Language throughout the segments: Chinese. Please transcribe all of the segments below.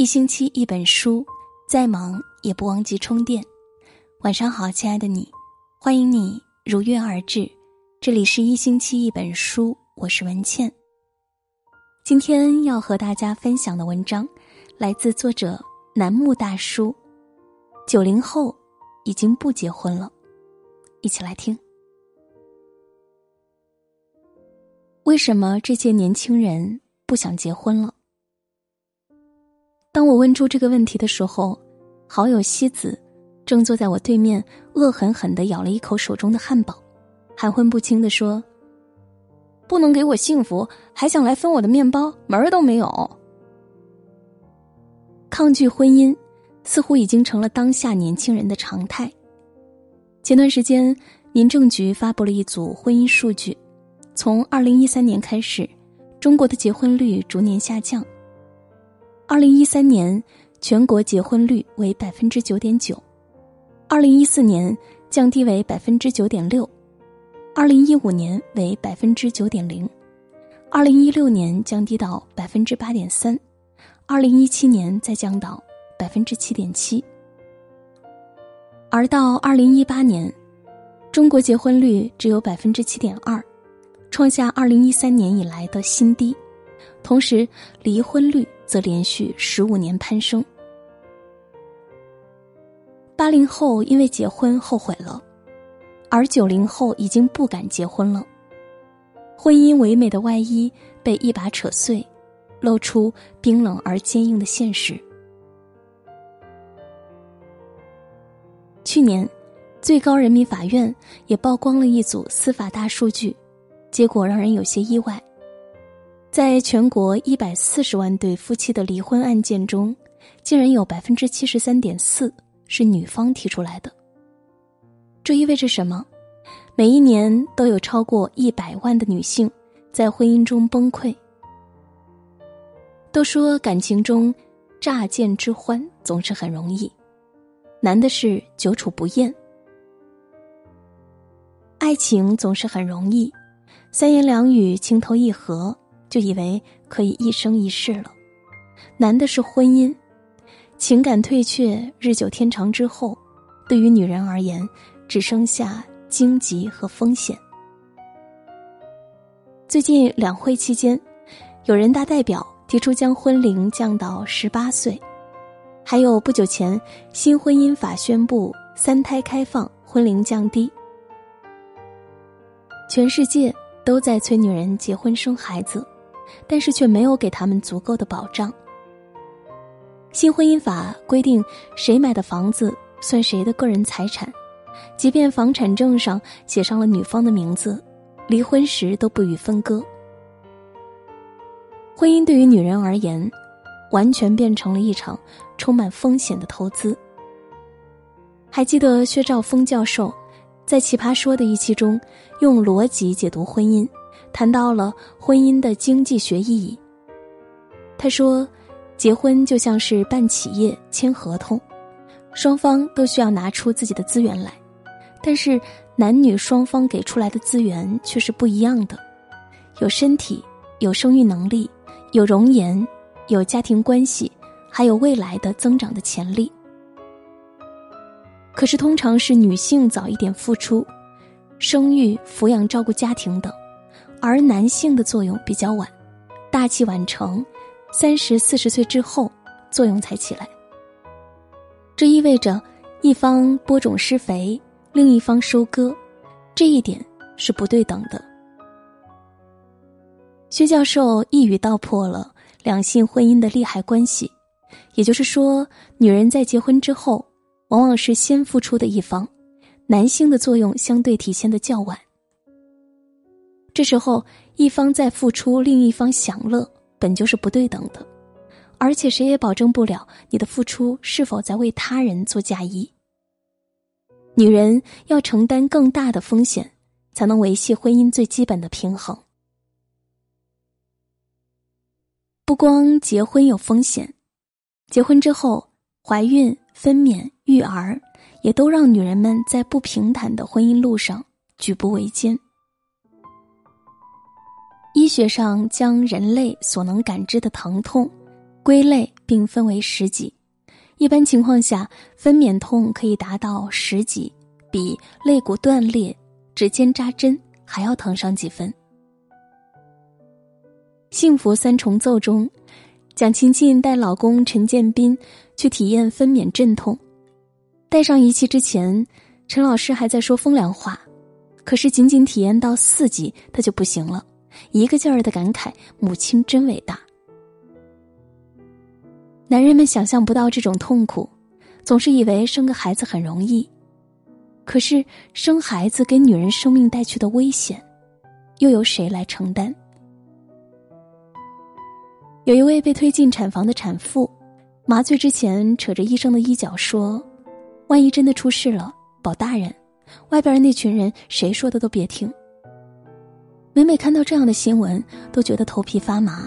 一星期一本书，再忙也不忘记充电。晚上好，亲爱的你，欢迎你如约而至。这里是一星期一本书，我是文倩。今天要和大家分享的文章，来自作者楠木大叔。九零后已经不结婚了，一起来听。为什么这些年轻人不想结婚了？当我问出这个问题的时候，好友西子正坐在我对面，恶狠狠的咬了一口手中的汉堡，含混不清的说：“不能给我幸福，还想来分我的面包，门儿都没有。”抗拒婚姻似乎已经成了当下年轻人的常态。前段时间，民政局发布了一组婚姻数据，从二零一三年开始，中国的结婚率逐年下降。二零一三年，全国结婚率为百分之九点九；二零一四年降低为百分之九点六；二零一五年为百分之九点零；二零一六年降低到百分之八点三；二零一七年再降到百分之七点七。而到二零一八年，中国结婚率只有百分之七点二，创下二零一三年以来的新低。同时，离婚率。则连续十五年攀升。八零后因为结婚后悔了，而九零后已经不敢结婚了。婚姻唯美的外衣被一把扯碎，露出冰冷而坚硬的现实。去年，最高人民法院也曝光了一组司法大数据，结果让人有些意外。在全国一百四十万对夫妻的离婚案件中，竟然有百分之七十三点四是女方提出来的。这意味着什么？每一年都有超过一百万的女性在婚姻中崩溃。都说感情中乍见之欢总是很容易，难的是久处不厌。爱情总是很容易，三言两语情投意合。就以为可以一生一世了，难的是婚姻，情感退却日久天长之后，对于女人而言，只剩下荆棘和风险。最近两会期间，有人大代表提出将婚龄降到十八岁，还有不久前新婚姻法宣布三胎开放，婚龄降低。全世界都在催女人结婚生孩子。但是却没有给他们足够的保障。新婚姻法规定，谁买的房子算谁的个人财产，即便房产证上写上了女方的名字，离婚时都不予分割。婚姻对于女人而言，完全变成了一场充满风险的投资。还记得薛兆丰教授在《奇葩说》的一期中，用逻辑解读婚姻。谈到了婚姻的经济学意义。他说：“结婚就像是办企业签合同，双方都需要拿出自己的资源来，但是男女双方给出来的资源却是不一样的。有身体，有生育能力，有容颜，有家庭关系，还有未来的增长的潜力。可是通常是女性早一点付出，生育、抚养、照顾家庭等。”而男性的作用比较晚，大器晚成，三十四十岁之后作用才起来。这意味着一方播种施肥，另一方收割，这一点是不对等的。薛教授一语道破了两性婚姻的利害关系，也就是说，女人在结婚之后，往往是先付出的一方，男性的作用相对体现的较晚。这时候，一方在付出，另一方享乐，本就是不对等的，而且谁也保证不了你的付出是否在为他人做嫁衣。女人要承担更大的风险，才能维系婚姻最基本的平衡。不光结婚有风险，结婚之后怀孕、分娩、育儿，也都让女人们在不平坦的婚姻路上举步维艰。医学上将人类所能感知的疼痛归类并分为十级。一般情况下，分娩痛可以达到十级，比肋骨断裂、指尖扎针还要疼上几分。《幸福三重奏》中，蒋勤勤带老公陈建斌去体验分娩阵痛。戴上仪器之前，陈老师还在说风凉话，可是仅仅体验到四级，他就不行了，一个劲儿的感慨：“母亲真伟大。”男人们想象不到这种痛苦，总是以为生个孩子很容易，可是生孩子给女人生命带去的危险，又由谁来承担？有一位被推进产房的产妇，麻醉之前扯着医生的衣角说：“万一真的出事了，保大人，外边那群人谁说的都别听。”每每看到这样的新闻，都觉得头皮发麻。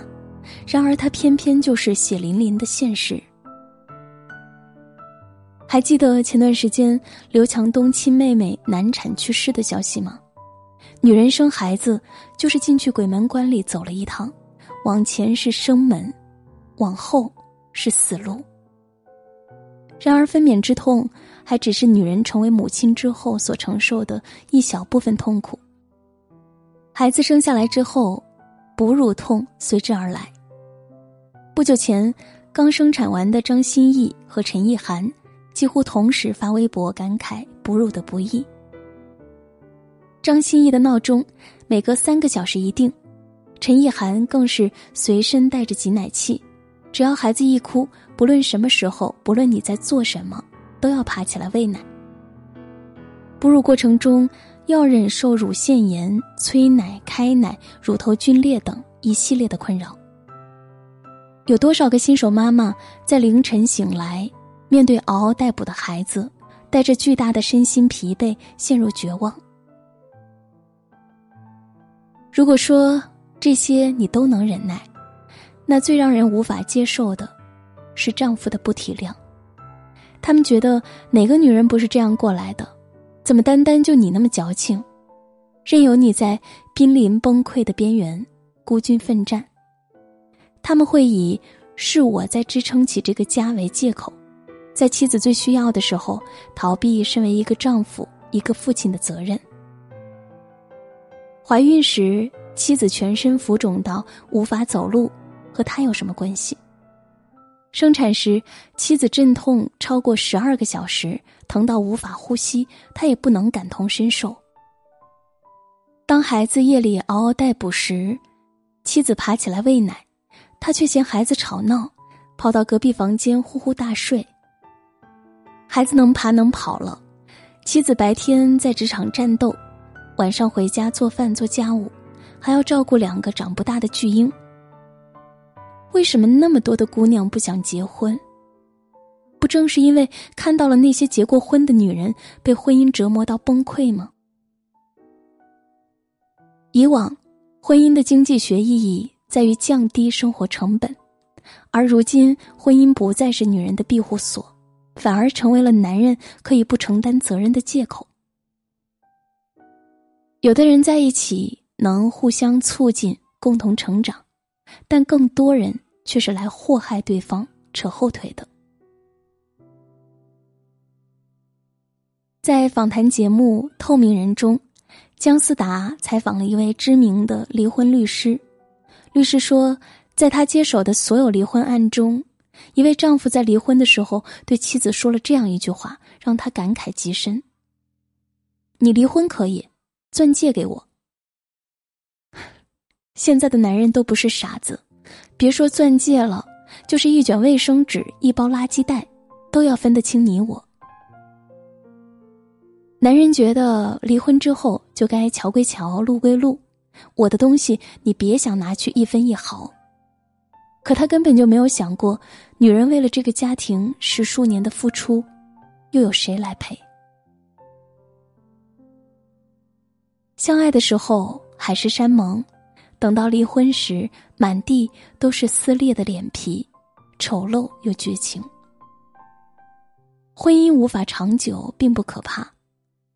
然而，它偏偏就是血淋淋的现实。还记得前段时间刘强东亲妹妹难产去世的消息吗？女人生孩子就是进去鬼门关里走了一趟。往前是生门，往后是死路。然而，分娩之痛还只是女人成为母亲之后所承受的一小部分痛苦。孩子生下来之后，哺乳痛随之而来。不久前，刚生产完的张歆艺和陈意涵几乎同时发微博感慨哺乳的不易。张歆艺的闹钟每隔三个小时一定。陈意涵更是随身带着挤奶器，只要孩子一哭，不论什么时候，不论你在做什么，都要爬起来喂奶。哺乳过程中要忍受乳腺炎、催奶、开奶、乳头皲裂等一系列的困扰。有多少个新手妈妈在凌晨醒来，面对嗷嗷待哺的孩子，带着巨大的身心疲惫，陷入绝望？如果说，这些你都能忍耐，那最让人无法接受的，是丈夫的不体谅。他们觉得哪个女人不是这样过来的？怎么单单就你那么矫情，任由你在濒临崩溃的边缘孤军奋战？他们会以是我在支撑起这个家为借口，在妻子最需要的时候逃避身为一个丈夫、一个父亲的责任。怀孕时。妻子全身浮肿到无法走路，和他有什么关系？生产时，妻子阵痛超过十二个小时，疼到无法呼吸，他也不能感同身受。当孩子夜里嗷嗷待哺时，妻子爬起来喂奶，他却嫌孩子吵闹，跑到隔壁房间呼呼大睡。孩子能爬能跑了，妻子白天在职场战斗，晚上回家做饭做家务。还要照顾两个长不大的巨婴，为什么那么多的姑娘不想结婚？不正是因为看到了那些结过婚的女人被婚姻折磨到崩溃吗？以往，婚姻的经济学意义在于降低生活成本，而如今，婚姻不再是女人的庇护所，反而成为了男人可以不承担责任的借口。有的人在一起。能互相促进、共同成长，但更多人却是来祸害对方、扯后腿的。在访谈节目《透明人》中，姜思达采访了一位知名的离婚律师。律师说，在他接手的所有离婚案中，一位丈夫在离婚的时候对妻子说了这样一句话，让他感慨极深：“你离婚可以，钻戒给我。”现在的男人都不是傻子，别说钻戒了，就是一卷卫生纸、一包垃圾袋，都要分得清你我。男人觉得离婚之后就该桥归桥、路归路，我的东西你别想拿去一分一毫。可他根本就没有想过，女人为了这个家庭十数年的付出，又有谁来陪？相爱的时候海誓山盟。等到离婚时，满地都是撕裂的脸皮，丑陋又绝情。婚姻无法长久，并不可怕，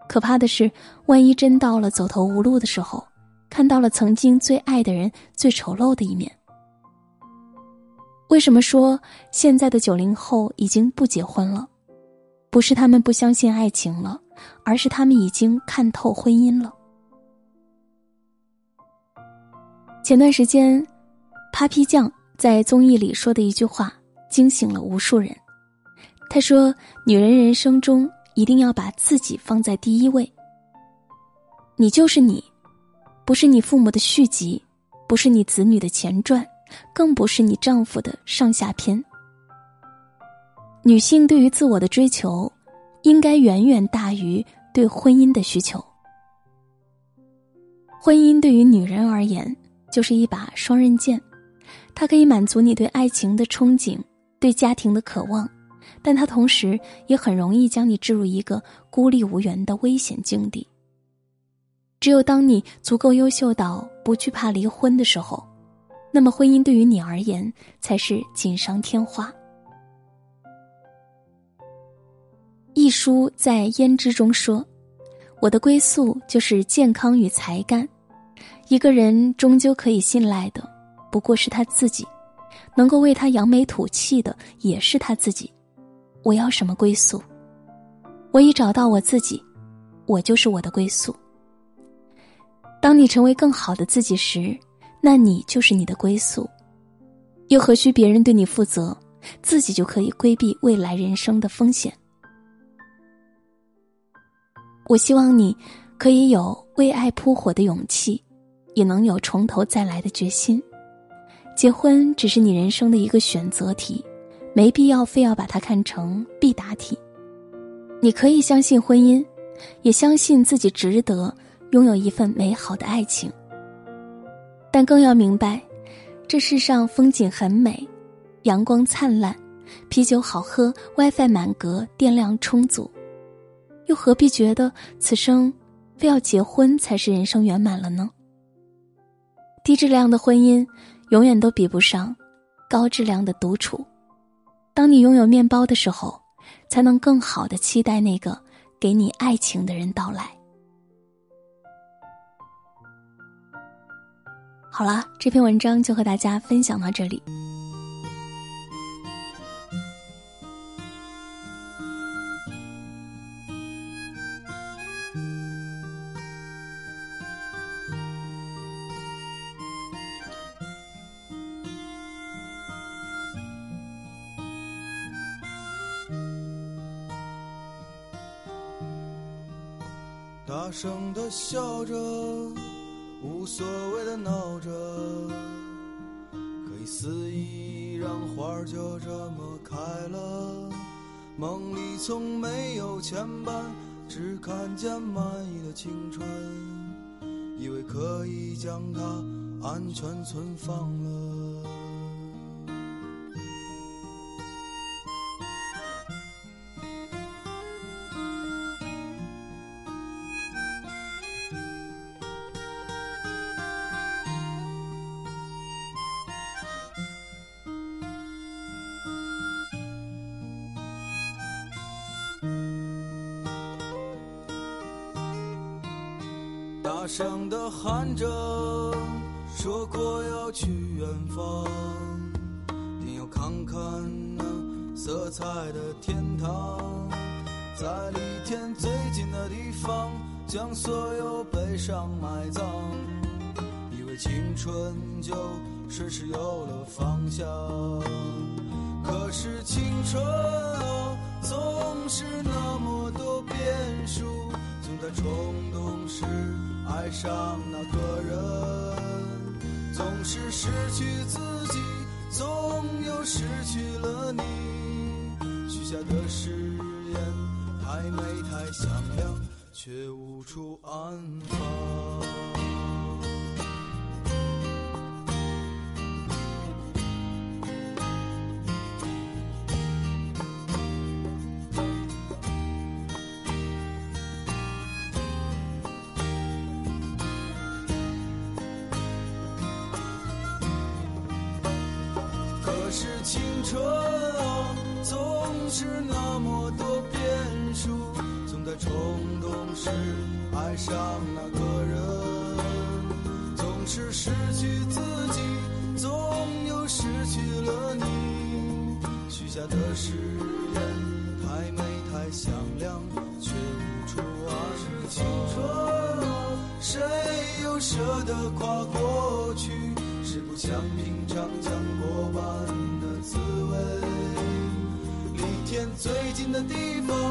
可怕的是，万一真到了走投无路的时候，看到了曾经最爱的人最丑陋的一面。为什么说现在的九零后已经不结婚了？不是他们不相信爱情了，而是他们已经看透婚姻了。前段时间，Papi 酱在综艺里说的一句话惊醒了无数人。他说：“女人人生中一定要把自己放在第一位。你就是你，不是你父母的续集，不是你子女的前传，更不是你丈夫的上下篇。女性对于自我的追求，应该远远大于对婚姻的需求。婚姻对于女人而言，就是一把双刃剑，它可以满足你对爱情的憧憬，对家庭的渴望。”但它同时也很容易将你置入一个孤立无援的危险境地。只有当你足够优秀到不惧怕离婚的时候，那么婚姻对于你而言才是锦上添花。一书在《胭脂》中说：“我的归宿就是健康与才干。一个人终究可以信赖的，不过是他自己；能够为他扬眉吐气的，也是他自己。”我要什么归宿？我已找到我自己，我就是我的归宿。当你成为更好的自己时，那你就是你的归宿。又何须别人对你负责，自己就可以规避未来人生的风险。我希望你可以有为爱扑火的勇气，也能有从头再来的决心。结婚只是你人生的一个选择题。没必要非要把它看成必答题。你可以相信婚姻，也相信自己值得拥有一份美好的爱情。但更要明白，这世上风景很美，阳光灿烂，啤酒好喝，WiFi 满格，电量充足，又何必觉得此生非要结婚才是人生圆满了呢？低质量的婚姻永远都比不上高质量的独处。当你拥有面包的时候，才能更好的期待那个给你爱情的人到来。好了，这篇文章就和大家分享到这里。大声的笑着，无所谓的闹着，可以肆意让花儿就这么开了。梦里从没有牵绊，只看见满意的青春，以为可以将它安全存放了。大声的喊着，说过要去远方，定要看看那色彩的天堂，在离天最近的地方，将所有悲伤埋葬，以为青春就顺势有了方向，可是青春啊上那个人，总是失去自己，总有失去了你。许下的誓言太美太响亮，却无处安放。青春啊，总是那么多变数，总在冲动时爱上那个人，总是失去自己，总有失去了你。许下的誓言，太美太响亮，却无处安放。青春啊，谁又舍得跨过去？是不像平常讲过般的地方，